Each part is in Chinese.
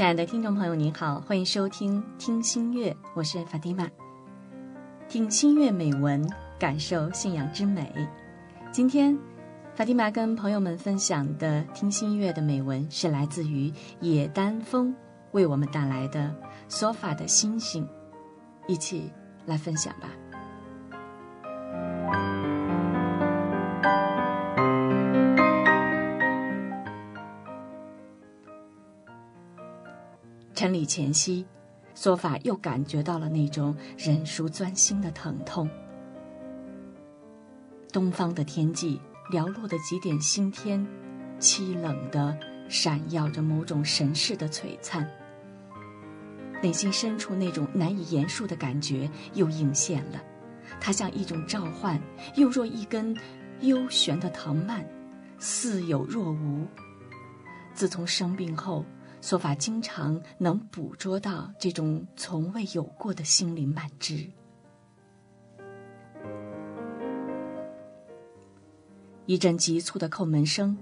亲爱的听众朋友，您好，欢迎收听《听心月》，我是法蒂玛。听心月美文，感受信仰之美。今天，法蒂玛跟朋友们分享的听心月的美文是来自于野丹峰为我们带来的《索法的星星》，一起来分享吧。晨礼前夕，索法又感觉到了那种忍术钻心的疼痛。东方的天际，寥落的几点星天，凄冷的闪耀着某种神似的璀璨。内心深处那种难以言述的感觉又映现了，它像一种召唤，又若一根幽玄的藤蔓，似有若无。自从生病后。索法经常能捕捉到这种从未有过的心灵满足。一阵急促的叩门声，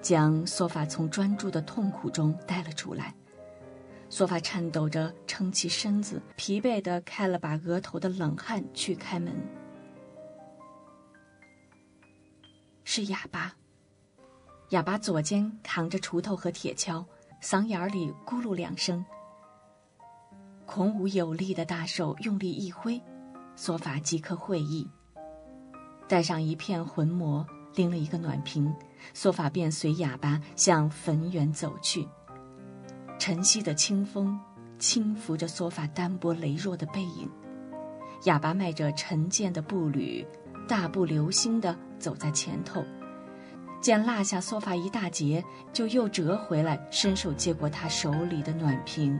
将索法从专注的痛苦中带了出来。索法颤抖着撑起身子，疲惫的开了把额头的冷汗去开门。是哑巴。哑巴左肩扛着锄头和铁锹。嗓眼里咕噜两声，孔武有力的大手用力一挥，索法即刻会意。带上一片魂膜，拎了一个暖瓶，索法便随哑巴向坟园走去。晨曦的清风轻拂着索法单薄羸弱的背影，哑巴迈着沉健的步履，大步流星地走在前头。见落下梭发一大截，就又折回来，伸手接过他手里的暖瓶。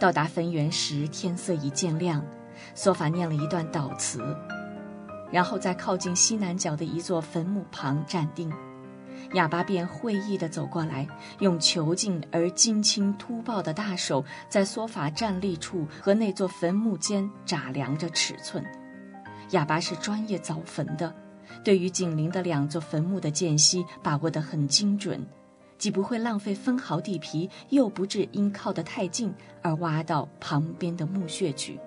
到达坟园时，天色已渐亮，梭法念了一段祷词，然后在靠近西南角的一座坟墓旁站定。哑巴便会意地走过来，用遒劲而金青突暴的大手，在梭法站立处和那座坟墓间打量着尺寸。哑巴是专业凿坟的，对于紧邻的两座坟墓的间隙把握得很精准，既不会浪费分毫地皮，又不致因靠得太近而挖到旁边的墓穴去。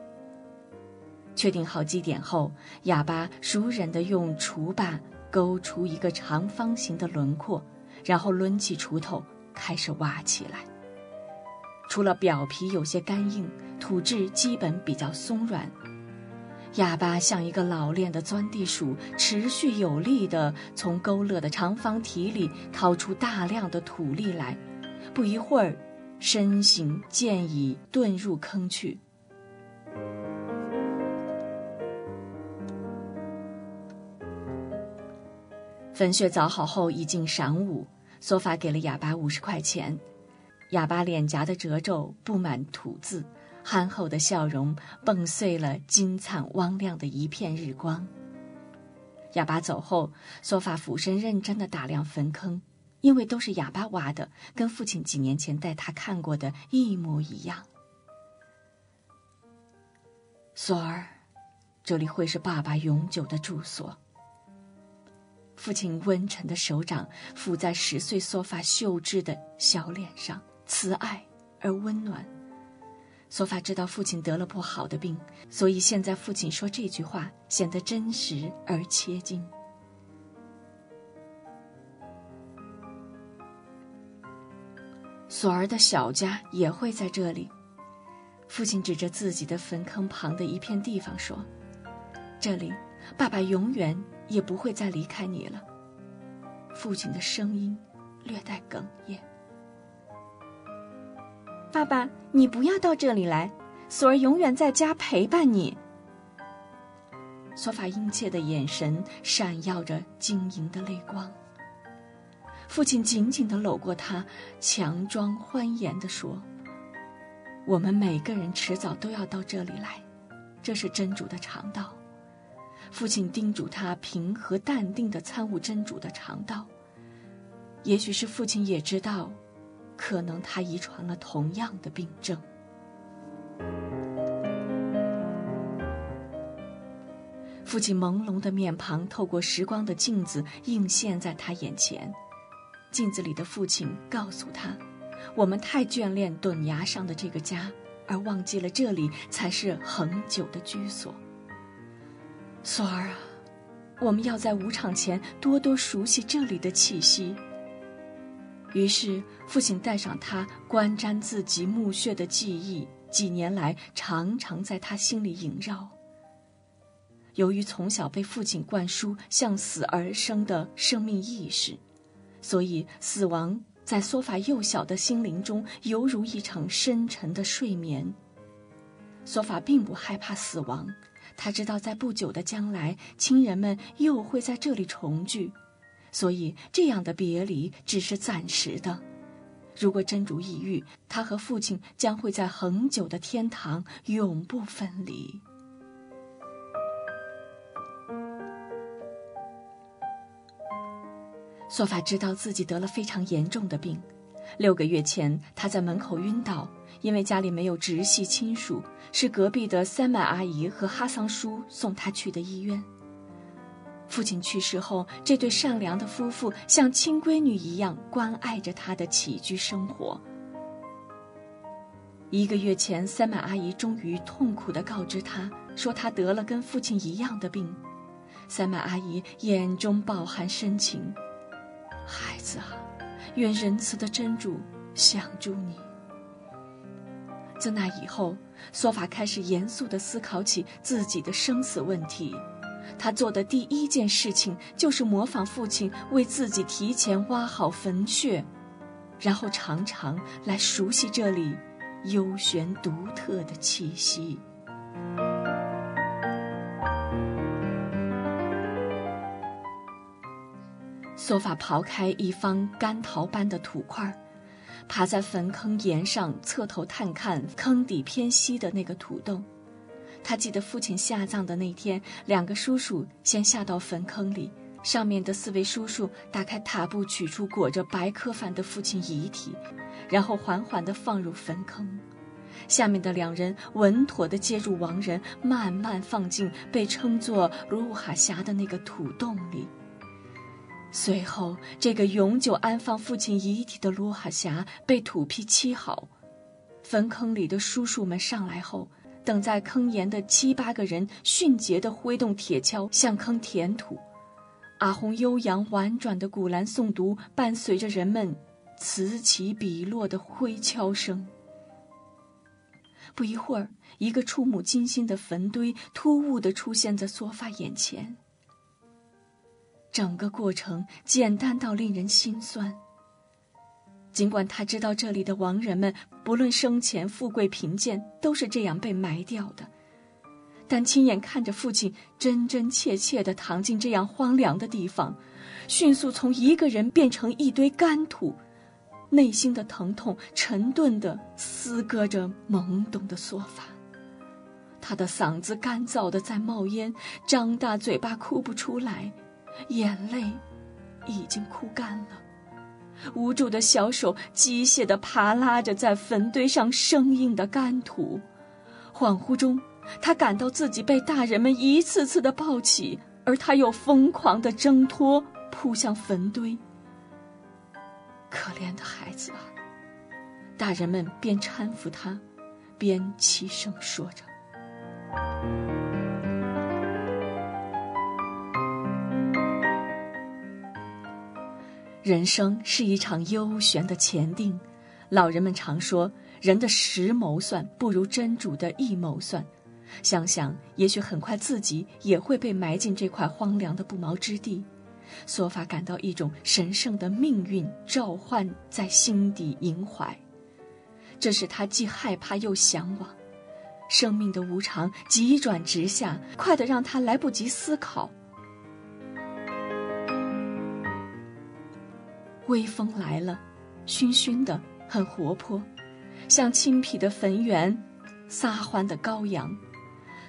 确定好基点后，哑巴熟忍地用锄把勾出一个长方形的轮廓，然后抡起锄头开始挖起来。除了表皮有些干硬，土质基本比较松软。哑巴像一个老练的钻地鼠，持续有力地从勾勒的长方体里掏出大量的土粒来。不一会儿，身形渐已遁入坑去。坟穴凿好后，已近晌午。索法给了哑巴五十块钱。哑巴脸颊的褶皱布满土渍。憨厚的笑容蹦碎了金灿汪亮的一片日光。哑巴走后，索法俯身认真的打量坟坑，因为都是哑巴挖的，跟父亲几年前带他看过的一模一样。索儿，这里会是爸爸永久的住所。父亲温沉的手掌抚在十岁索法秀智的小脸上，慈爱而温暖。索法知道父亲得了不好的病，所以现在父亲说这句话显得真实而切近。索儿的小家也会在这里。父亲指着自己的坟坑旁的一片地方说：“这里，爸爸永远也不会再离开你了。”父亲的声音略带哽咽。爸爸，你不要到这里来，索儿永远在家陪伴你。索法殷切的眼神闪耀着晶莹的泪光。父亲紧紧的搂过他，强装欢颜的说：“我们每个人迟早都要到这里来，这是真主的常道。”父亲叮嘱他平和淡定的参悟真主的常道。也许是父亲也知道。可能他遗传了同样的病症。父亲朦胧的面庞透过时光的镜子映现在他眼前，镜子里的父亲告诉他：“我们太眷恋墩崖上的这个家，而忘记了这里才是恒久的居所。”索儿啊，我们要在舞场前多多熟悉这里的气息。于是，父亲带上他观瞻自己墓穴的记忆，几年来常常在他心里萦绕。由于从小被父亲灌输向死而生的生命意识，所以死亡在索法幼小的心灵中犹如一场深沉的睡眠。索法并不害怕死亡，他知道在不久的将来，亲人们又会在这里重聚。所以，这样的别离只是暂时的。如果真主抑郁，他和父亲将会在恒久的天堂永不分离。索法知道自己得了非常严重的病。六个月前，他在门口晕倒，因为家里没有直系亲属，是隔壁的三曼阿姨和哈桑叔送他去的医院。父亲去世后，这对善良的夫妇像亲闺女一样关爱着他的起居生活。一个月前，三满阿姨终于痛苦地告知他说，他得了跟父亲一样的病。三满阿姨眼中饱含深情：“孩子啊，愿仁慈的真主相助你。”自那以后，索法开始严肃地思考起自己的生死问题。他做的第一件事情就是模仿父亲为自己提前挖好坟穴，然后常常来熟悉这里幽玄独特的气息。索法刨开一方干桃般的土块，爬在坟坑沿上，侧头探看坑底偏西的那个土洞。他记得父亲下葬的那天，两个叔叔先下到坟坑里，上面的四位叔叔打开塔布，取出裹着白磕饭的父亲遗体，然后缓缓地放入坟坑。下面的两人稳妥地接住亡人，慢慢放进被称作卢哈峡的那个土洞里。随后，这个永久安放父亲遗体的卢哈峡被土坯砌好。坟坑里的叔叔们上来后。等在坑沿的七八个人迅捷地挥动铁锹向坑填土，阿红悠扬婉转的古兰诵读伴随着人们此起彼落的挥锹声。不一会儿，一个触目惊心的坟堆突兀地出现在索法眼前。整个过程简单到令人心酸。尽管他知道这里的亡人们不论生前富贵贫贱都是这样被埋掉的，但亲眼看着父亲真真切切地躺进这样荒凉的地方，迅速从一个人变成一堆干土，内心的疼痛沉钝地撕割着懵懂的说法。他的嗓子干燥的在冒烟，张大嘴巴哭不出来，眼泪已经哭干了。无助的小手机械地爬拉着在坟堆上生硬的干土，恍惚中，他感到自己被大人们一次次地抱起，而他又疯狂地挣脱，扑向坟堆。可怜的孩子啊！大人们边搀扶他，边齐声说着。人生是一场幽玄的前定，老人们常说，人的十谋算不如真主的一谋算。想想，也许很快自己也会被埋进这块荒凉的不毛之地。索法感到一种神圣的命运召唤在心底萦怀，这使他既害怕又向往。生命的无常急转直下，快得让他来不及思考。微风来了，熏熏的，很活泼，像青皮的坟园，撒欢的羔羊。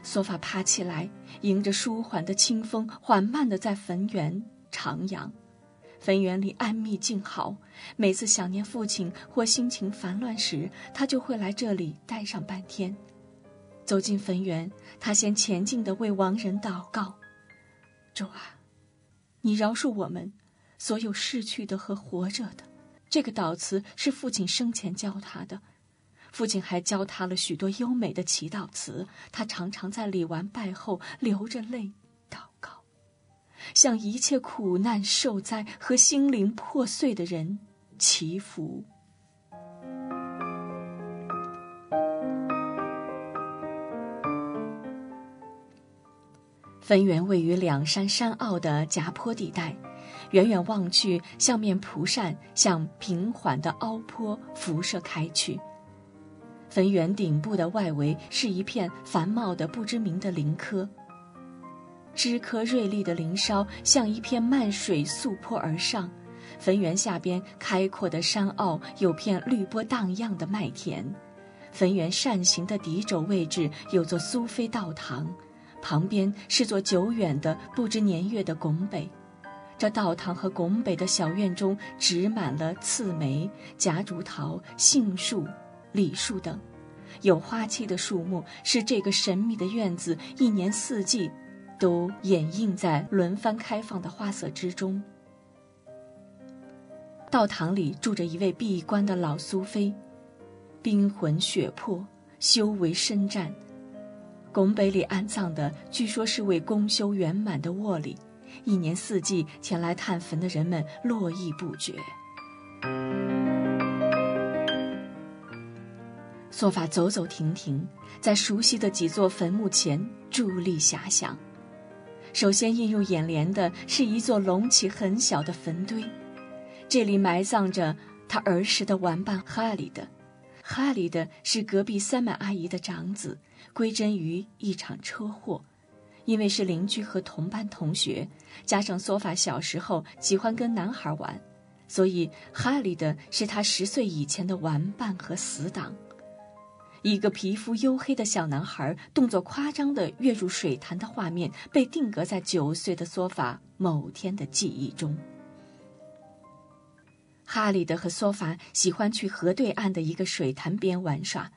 索法爬起来，迎着舒缓的清风，缓慢地在坟园徜徉。坟园里安谧静好，每次想念父亲或心情烦乱时，他就会来这里待上半天。走进坟园，他先虔敬地为亡人祷告：“主啊，你饶恕我们。”所有逝去的和活着的。这个祷词是父亲生前教他的，父亲还教他了许多优美的祈祷词。他常常在礼完拜后流着泪祷告，向一切苦难受灾和心灵破碎的人祈福。坟园位于两山山坳的夹坡地带，远远望去，像面蒲扇向平缓的凹坡辐射开去。坟园顶部的外围是一片繁茂的不知名的林科，枝柯锐利的林梢像一片漫水溯坡而上。坟园下边开阔的山坳有片绿波荡漾的麦田，坟园扇形的底轴位置有座苏菲道堂。旁边是座久远的不知年月的拱北，这道堂和拱北的小院中植满了刺梅、夹竹桃、杏树、李树等，有花期的树木使这个神秘的院子一年四季都掩映在轮番开放的花色之中。道堂里住着一位闭关的老苏菲，冰魂血魄，修为深湛。拱北里安葬的，据说是位功修圆满的卧里，一年四季前来探坟的人们络绎不绝。做法走走停停，在熟悉的几座坟墓前伫立遐想。首先映入眼帘的是一座隆起很小的坟堆，这里埋葬着他儿时的玩伴哈里的。哈里的是隔壁三满阿姨的长子。归真于一场车祸，因为是邻居和同班同学，加上索法小时候喜欢跟男孩玩，所以哈里的是他十岁以前的玩伴和死党。一个皮肤黝黑的小男孩动作夸张地跃入水潭的画面，被定格在九岁的索法某天的记忆中。哈里德和索法喜欢去河对岸的一个水潭边玩耍。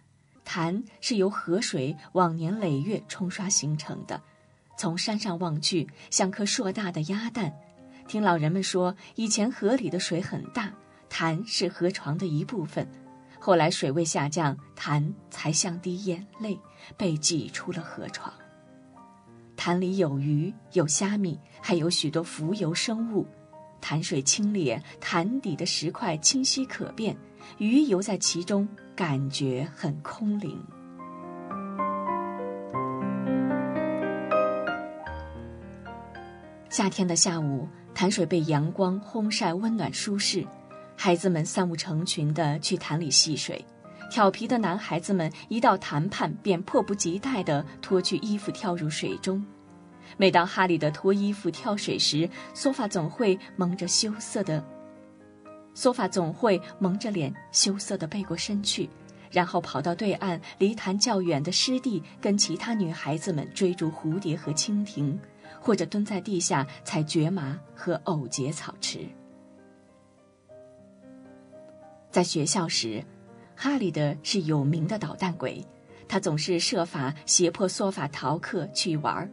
潭是由河水往年累月冲刷形成的，从山上望去像颗硕大的鸭蛋。听老人们说，以前河里的水很大，潭是河床的一部分。后来水位下降，潭才像滴眼泪被挤出了河床。潭里有鱼，有虾米，还有许多浮游生物。潭水清冽，潭底的石块清晰可辨，鱼游在其中。感觉很空灵。夏天的下午，潭水被阳光烘晒，温暖舒适。孩子们三五成群的去潭里戏水。调皮的男孩子们一到潭畔，便迫不及待地脱去衣服跳入水中。每当哈里的脱衣服跳水时，索法总会蒙着羞涩的。索法总会蒙着脸，羞涩地背过身去，然后跑到对岸离潭较远的湿地，跟其他女孩子们追逐蝴蝶和蜻蜓，或者蹲在地下采蕨麻和藕节草吃。在学校时，哈里的是有名的捣蛋鬼，他总是设法胁迫索法逃课去玩儿。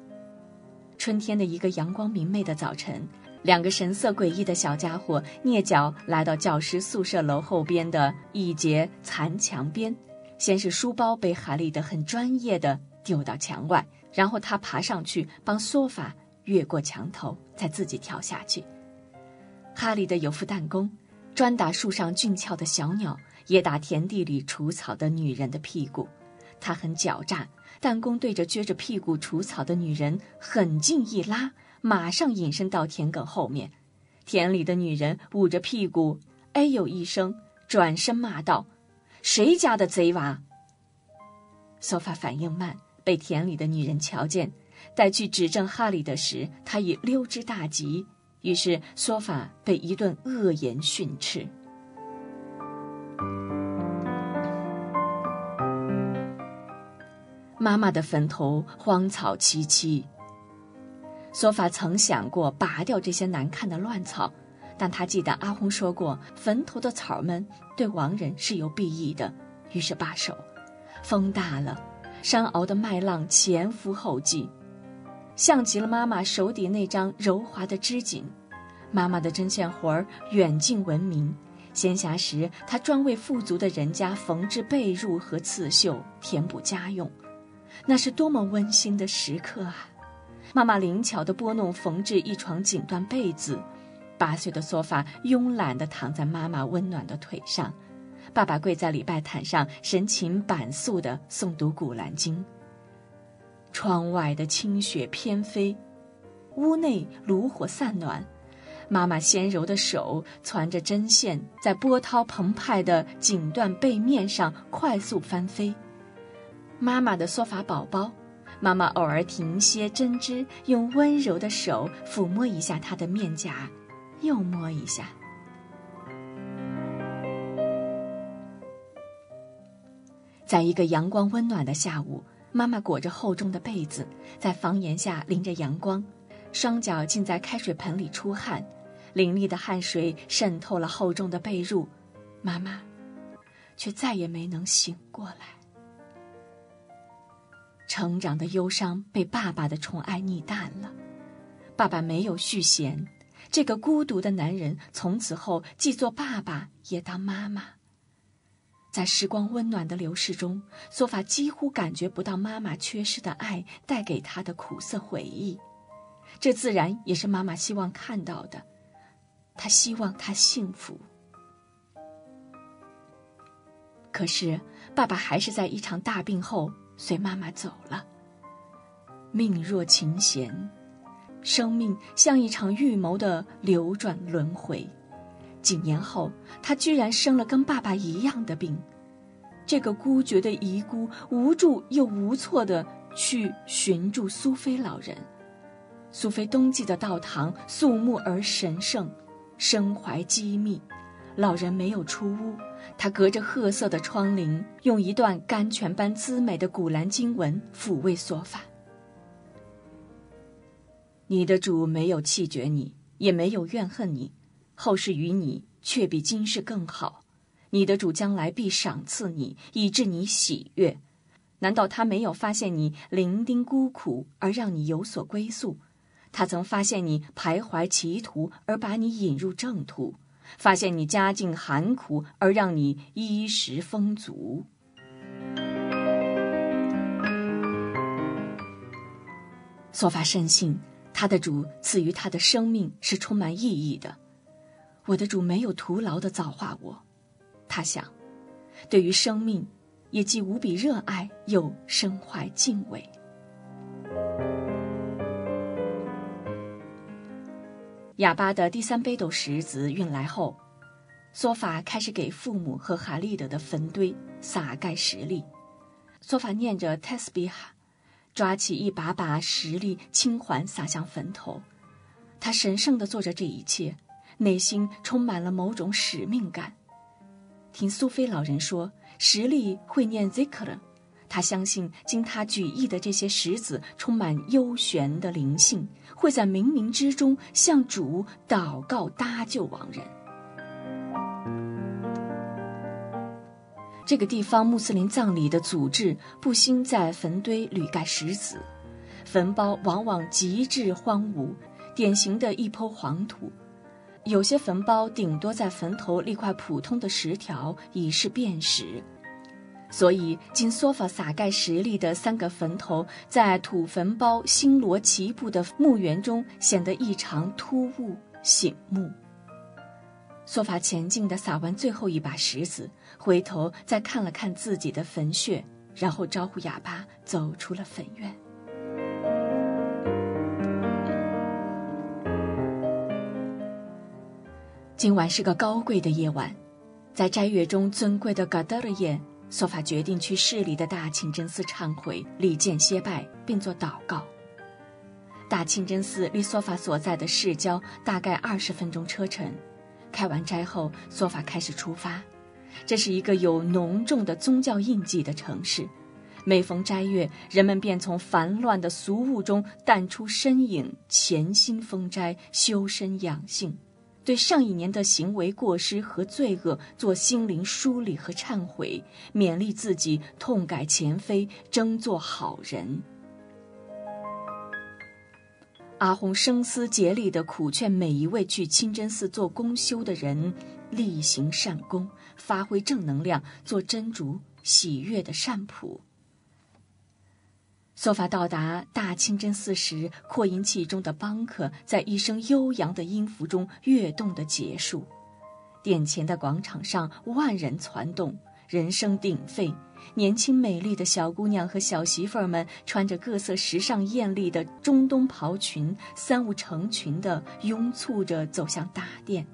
春天的一个阳光明媚的早晨。两个神色诡异的小家伙蹑脚来到教师宿舍楼后边的一截残墙边，先是书包被哈利德很专业的丢到墙外，然后他爬上去帮索法越过墙头，再自己跳下去。哈利的有副弹弓，专打树上俊俏的小鸟，也打田地里除草的女人的屁股。他很狡诈，弹弓对着撅着屁股除草的女人狠劲一拉。马上隐身到田埂后面，田里的女人捂着屁股，哎呦一声，转身骂道：“谁家的贼娃？”索法反应慢，被田里的女人瞧见，待去指证哈里的时，他已溜之大吉。于是索法被一顿恶言训斥。妈妈的坟头荒草萋萋。索法曾想过拔掉这些难看的乱草，但他记得阿訇说过，坟头的草们对亡人是有裨益的，于是罢手。风大了，山坳的麦浪前赴后继，像极了妈妈手底那张柔滑的织锦。妈妈的针线活儿远近闻名。闲暇时，她专为富足的人家缝制被褥和刺绣，填补家用。那是多么温馨的时刻啊！妈妈灵巧地拨弄缝制一床锦缎被子，八岁的索法慵懒地躺在妈妈温暖的腿上，爸爸跪在礼拜毯上，神情板肃地诵读《古兰经》。窗外的清雪翩飞，屋内炉火散暖，妈妈纤柔的手攒着针线，在波涛澎湃的锦缎被面上快速翻飞。妈妈的梭法宝宝，妈妈偶尔停歇针织，用温柔的手抚摸一下她的面颊，又摸一下。在一个阳光温暖的下午。妈妈裹着厚重的被子，在房檐下淋着阳光，双脚浸在开水盆里出汗，淋漓的汗水渗透了厚重的被褥，妈妈却再也没能醒过来。成长的忧伤被爸爸的宠爱逆淡了，爸爸没有续弦，这个孤独的男人从此后既做爸爸也当妈妈。在时光温暖的流逝中，索法几乎感觉不到妈妈缺失的爱带给他的苦涩回忆，这自然也是妈妈希望看到的。她希望他幸福。可是，爸爸还是在一场大病后随妈妈走了。命若琴弦，生命像一场预谋的流转轮回。几年后，他居然生了跟爸爸一样的病。这个孤绝的遗孤，无助又无措地去寻住苏菲老人。苏菲冬季的道堂肃穆而神圣，身怀机密。老人没有出屋，他隔着褐色的窗棂，用一段甘泉般滋美的古兰经文抚慰索法：“你的主没有弃绝你，也没有怨恨你。”后世与你却比今世更好，你的主将来必赏赐你，以致你喜悦。难道他没有发现你伶仃孤苦而让你有所归宿？他曾发现你徘徊歧途而把你引入正途，发现你家境寒苦而让你衣食丰足。索法深信，他的主赐予他的生命是充满意义的。我的主没有徒劳的造化我，他想，对于生命，也既无比热爱，又身怀敬畏。哑巴的第三杯斗石子运来后，索法开始给父母和哈利德的坟堆撒盖石粒。索法念着 tesbi 抓起一把把石粒轻缓撒向坟头，他神圣的做着这一切。内心充满了某种使命感。听苏菲老人说，实力会念 zikr，他相信经他举意的这些石子充满幽玄的灵性，会在冥冥之中向主祷告搭救亡人。这个地方穆斯林葬礼的组织不兴在坟堆屡盖石子，坟包往往极致荒芜，典型的一坡黄土。有些坟包顶多在坟头立块普通的石条，以示辨识。所以，经梭法撒盖石粒的三个坟头，在土坟包星罗棋布的墓园中显得异常突兀醒目。梭法前进的撒完最后一把石子，回头再看了看自己的坟穴，然后招呼哑巴走出了坟院。今晚是个高贵的夜晚，在斋月中尊贵的嘎德尔夜，索法决定去市里的大清真寺忏悔、礼见、歇拜，并做祷告。大清真寺离索法所在的市郊大概二十分钟车程。开完斋后，索法开始出发。这是一个有浓重的宗教印记的城市，每逢斋月，人们便从烦乱的俗物中淡出身影，潜心封斋，修身养性。对上一年的行为过失和罪恶做心灵梳理和忏悔，勉励自己痛改前非，争做好人。阿訇声嘶竭力地苦劝每一位去清真寺做公修的人，力行善功，发挥正能量，做真主喜悦的善仆。索法到达大清真寺时，扩音器中的邦克在一声悠扬的音符中跃动的结束。殿前的广场上，万人攒动，人声鼎沸。年轻美丽的小姑娘和小媳妇儿们穿着各色时尚艳丽的中东袍裙，三五成群地拥簇着走向大殿。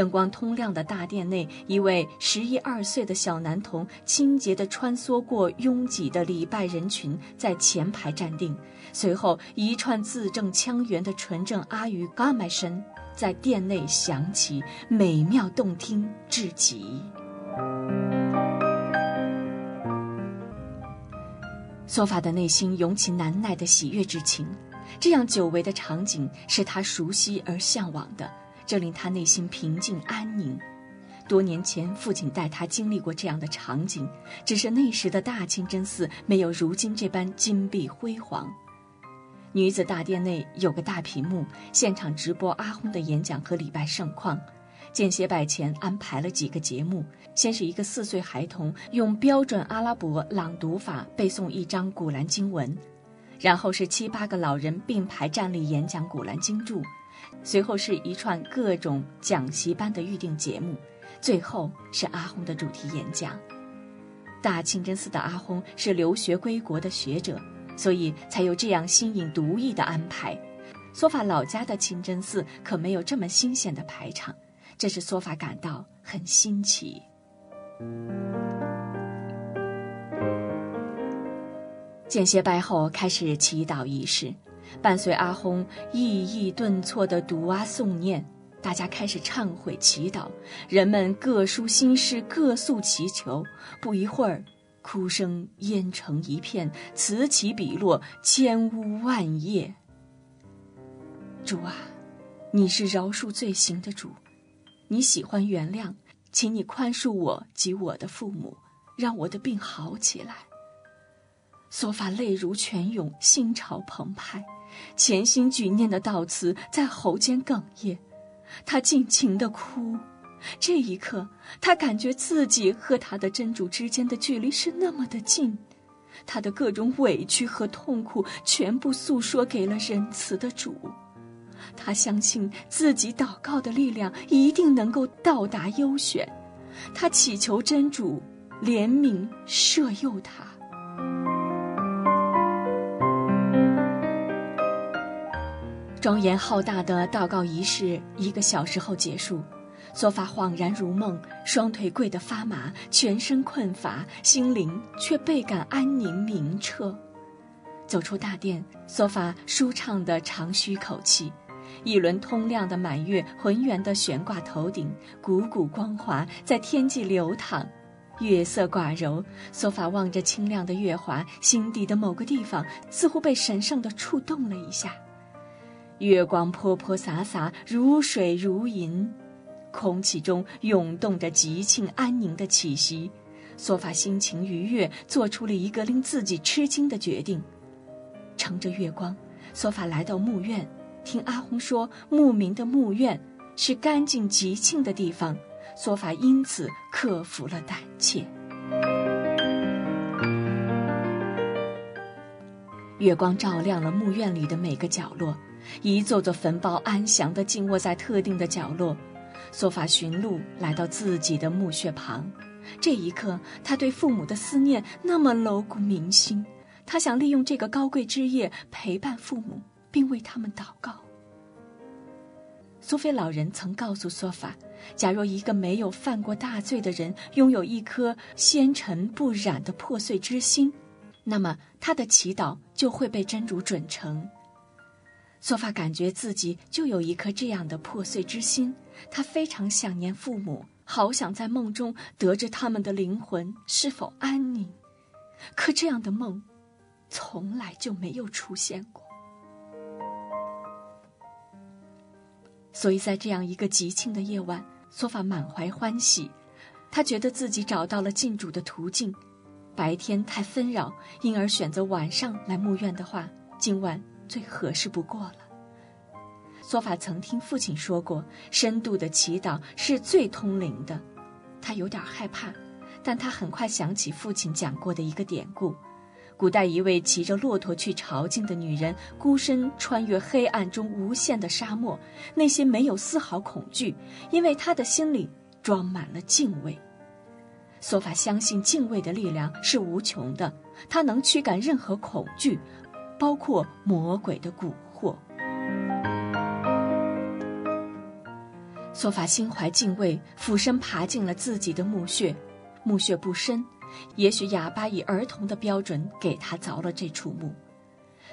灯光通亮的大殿内，一位十一二岁的小男童清洁地穿梭过拥挤的礼拜人群，在前排站定。随后，一串字正腔圆的纯正阿语嘎麦声在殿内响起，美妙动听至极。索法的内心涌起难耐的喜悦之情，这样久违的场景是他熟悉而向往的，这令他内心平静安宁。多年前，父亲带他经历过这样的场景，只是那时的大清真寺没有如今这般金碧辉煌。女子大殿内有个大屏幕，现场直播阿訇的演讲和礼拜盛况。间歇拜前安排了几个节目，先是一个四岁孩童用标准阿拉伯朗读法背诵一章古兰经文，然后是七八个老人并排站立演讲古兰经注，随后是一串各种讲习班的预定节目，最后是阿訇的主题演讲。大清真寺的阿訇是留学归国的学者，所以才有这样新颖独异的安排。索法老家的清真寺可没有这么新鲜的排场。这使索法感到很新奇。间歇拜后开始祈祷仪式，伴随阿訇意意顿挫的读啊诵念，大家开始忏悔祈祷，人们各抒心事，各诉祈求。不一会儿，哭声淹成一片，此起彼落，千屋万叶。主啊，你是饶恕罪行的主。你喜欢原谅，请你宽恕我及我的父母，让我的病好起来。索法泪如泉涌，心潮澎湃，潜心举念的悼词在喉间哽咽，他尽情的哭。这一刻，他感觉自己和他的真主之间的距离是那么的近，他的各种委屈和痛苦全部诉说给了仁慈的主。他相信自己祷告的力量一定能够到达优选，他祈求真主怜悯赦宥他。庄严浩大的祷告仪式一个小时后结束，索法恍然如梦，双腿跪得发麻，全身困乏，心灵却倍感安宁明澈。走出大殿，索法舒畅地长吁口气。一轮通亮的满月浑圆地悬挂头顶，汩汩光滑，在天际流淌，月色寡柔。索法望着清亮的月华，心底的某个地方似乎被神圣的触动了一下。月光泼泼洒洒，如水如银，空气中涌动着极庆安宁的气息。索法心情愉悦，做出了一个令自己吃惊的决定。乘着月光，索法来到墓院。听阿红说，牧民的墓院是干净吉庆的地方，索法因此克服了胆怯。月光照亮了墓院里的每个角落，一座座坟包安详地静卧在特定的角落。索法寻路来到自己的墓穴旁，这一刻，他对父母的思念那么牢固铭心，他想利用这个高贵之夜陪伴父母。并为他们祷告。苏菲老人曾告诉索法，假若一个没有犯过大罪的人拥有一颗纤尘不染的破碎之心，那么他的祈祷就会被真主准成。索法感觉自己就有一颗这样的破碎之心，他非常想念父母，好想在梦中得知他们的灵魂是否安宁。可这样的梦，从来就没有出现过。所以在这样一个吉庆的夜晚，索法满怀欢喜，他觉得自己找到了进主的途径。白天太纷扰，因而选择晚上来墓院的话，今晚最合适不过了。索法曾听父亲说过，深度的祈祷是最通灵的。他有点害怕，但他很快想起父亲讲过的一个典故：古代一位骑着骆驼去朝觐的女人，孤身穿越黑暗中无限的沙漠，内心没有丝毫恐惧，因为她的心里装满了敬畏。索法相信敬畏的力量是无穷的，它能驱赶任何恐惧，包括魔鬼的蛊惑。索法心怀敬畏，俯身爬进了自己的墓穴。墓穴不深，也许哑巴以儿童的标准给他凿了这处墓。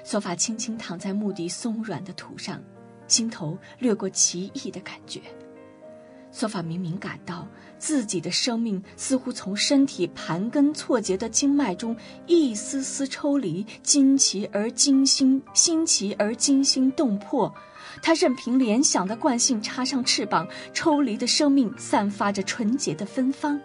索法轻轻躺在墓地松软的土上，心头掠过奇异的感觉。索法明明感到自己的生命似乎从身体盘根错节的经脉中一丝丝抽离，惊奇而惊心，新奇而惊心动魄。他任凭联想的惯性插上翅膀，抽离的生命散发着纯洁的芬芳，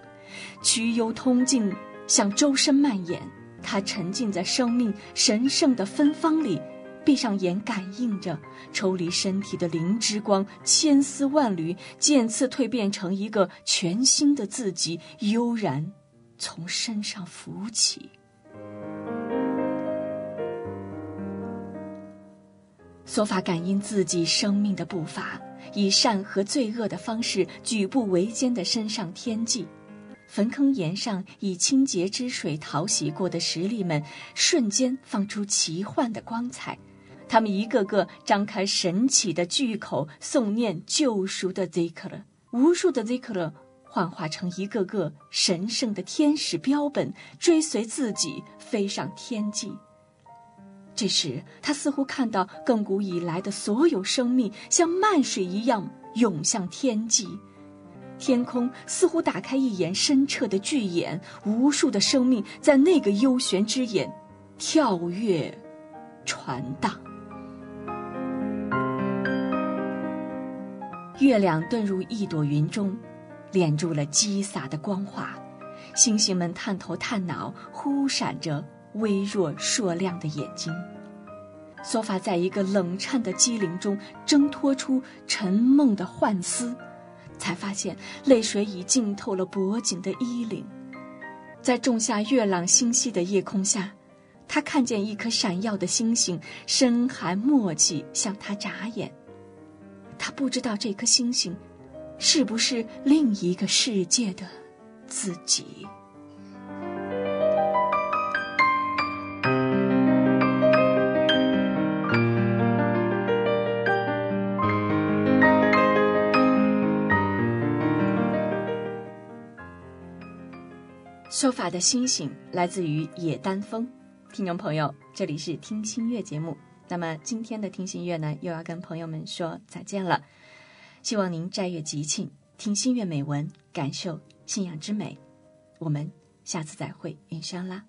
曲幽通径向周身蔓延。他沉浸在生命神圣的芬芳里，闭上眼感应着抽离身体的灵之光，千丝万缕渐次蜕变成一个全新的自己，悠然从身上浮起。索法感应自己生命的步伐，以善和罪恶的方式举步维艰的升上天际。坟坑岩上以清洁之水淘洗过的石粒们，瞬间放出奇幻的光彩。他们一个个张开神奇的巨口，诵念救赎的 zikr，无数的 zikr 幻化成一个个神圣的天使标本，追随自己飞上天际。这时，他似乎看到亘古以来的所有生命像漫水一样涌向天际，天空似乎打开一眼深澈的巨眼，无数的生命在那个幽玄之眼跳跃、传荡。月亮遁入一朵云中，敛入了积洒的光华，星星们探头探脑，忽闪着。微弱硕亮的眼睛，索法在一个冷颤的机灵中挣脱出沉梦的幻思，才发现泪水已浸透了脖颈的衣领。在仲夏月朗星稀的夜空下，他看见一颗闪耀的星星，深含默契向他眨眼。他不知道这颗星星，是不是另一个世界的自己。说法的星星来自于野丹峰，听众朋友，这里是听心月节目。那么今天的听心月呢，又要跟朋友们说再见了。希望您斋月吉庆，听心月美文，感受信仰之美。我们下次再会，云山啦。